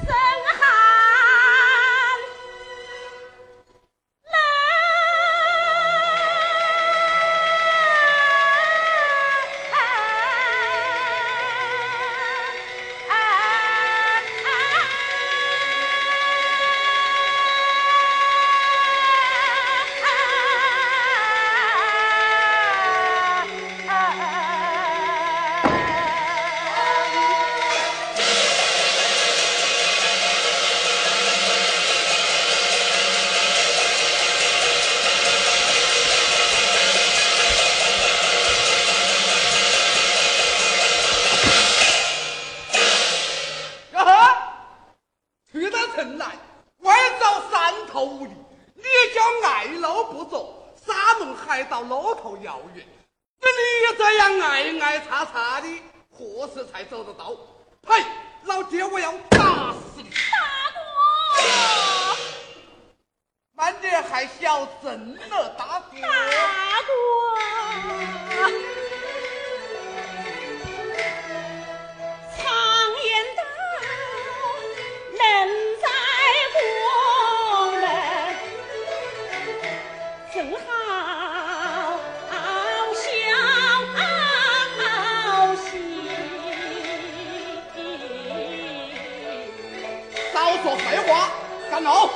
so 来到路驼遥远，你这样挨挨擦擦的，何时才走得到？嘿，老爹，我要打死你！大哥，慢点，还小，真了，大哥。大哥。做废话，干走！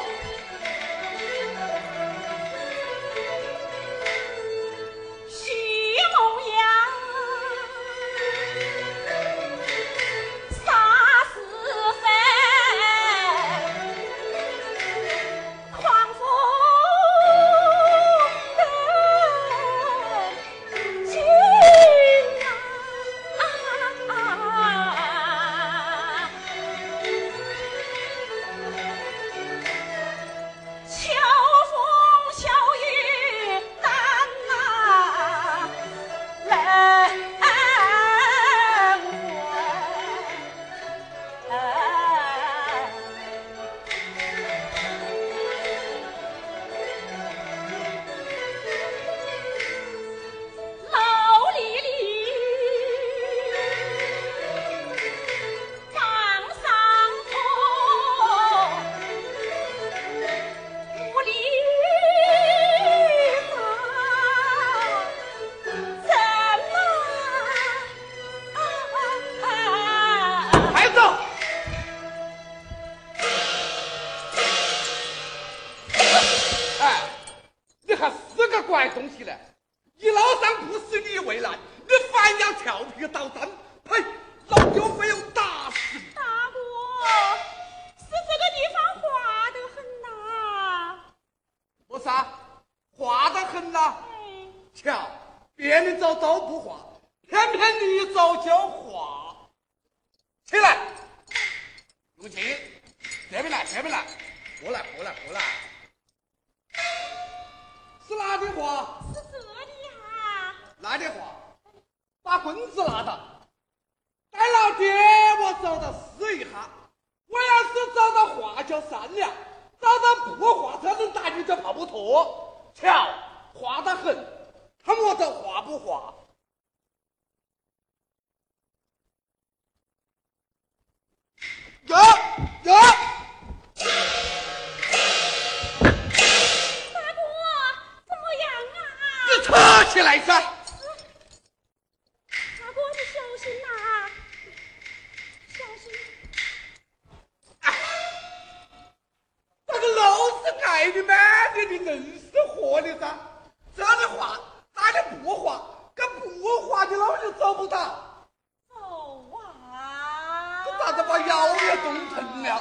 导弹，呸！老牛没有打死。大哥，是这个地方滑得很呐。不是啊，滑得很呐。瞧，别人走都不滑，偏偏你走就滑。起来，永琴，这边来，这边来，过来，过来，过来。是哪里话？是这里哈、啊。哪里话？把棍子拿到。戴，老爹，我找到试一下。我要是找到话就算了，找到不画这种打你就跑不脱。瞧，画得很，他我这画不画。呀呀！大哥，怎么样啊？你扯起来噻！人是活的噻，这里画，那就不画，敢不画的老就找不到。走啊！这咋子把腰也冻疼了？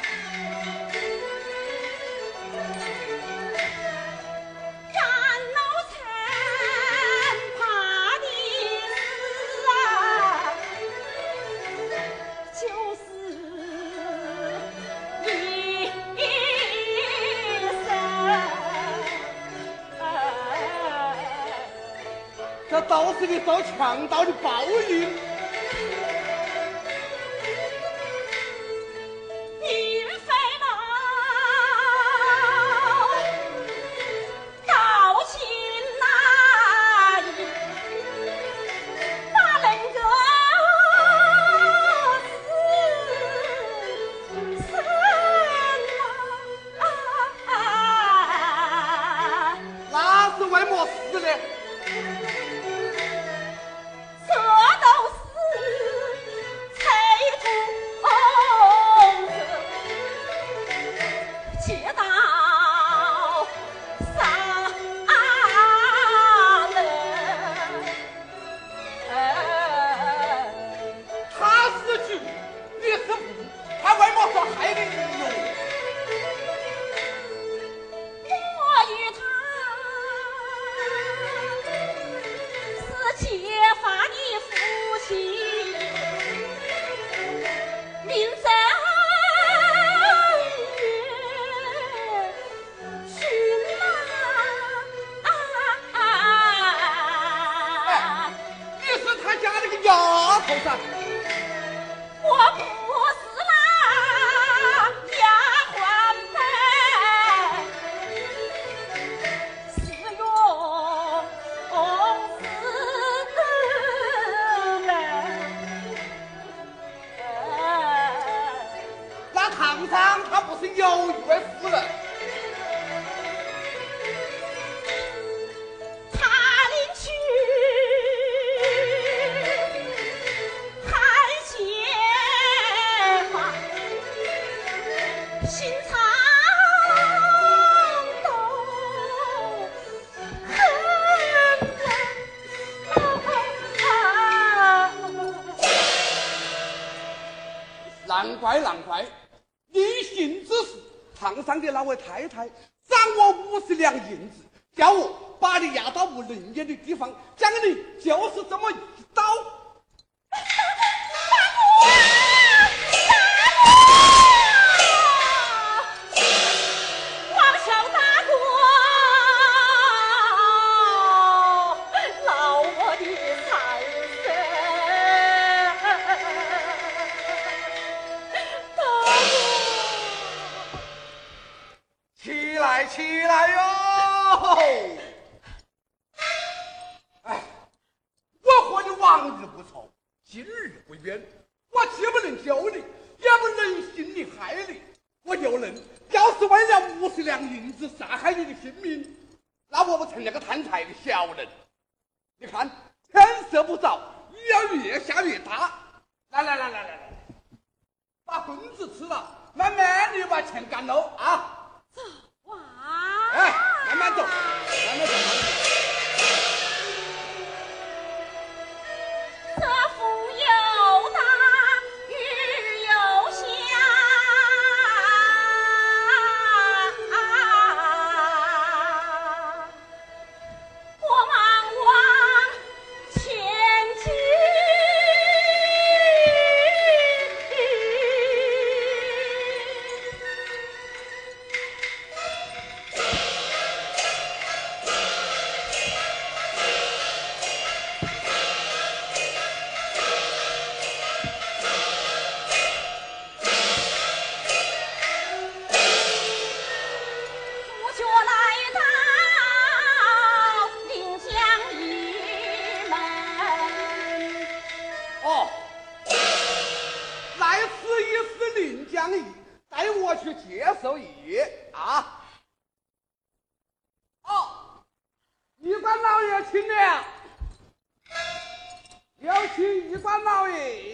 这都是你遭强盗的报应难怪难怪，你行之时，堂上的那位太太赏我五十两银子，叫我把你押到无人烟的地方，将你就是这么一刀。是为了五十两银子杀害你的性命，那我不成了个贪财的小人？你看天色不早，雨要越下越大。来来来来来来，把棍子吃了，慢慢的把钱赶喽啊！哦，来此已是临江驿，带我去接受义啊。哦，玉官老爷请了。有请玉官老爷。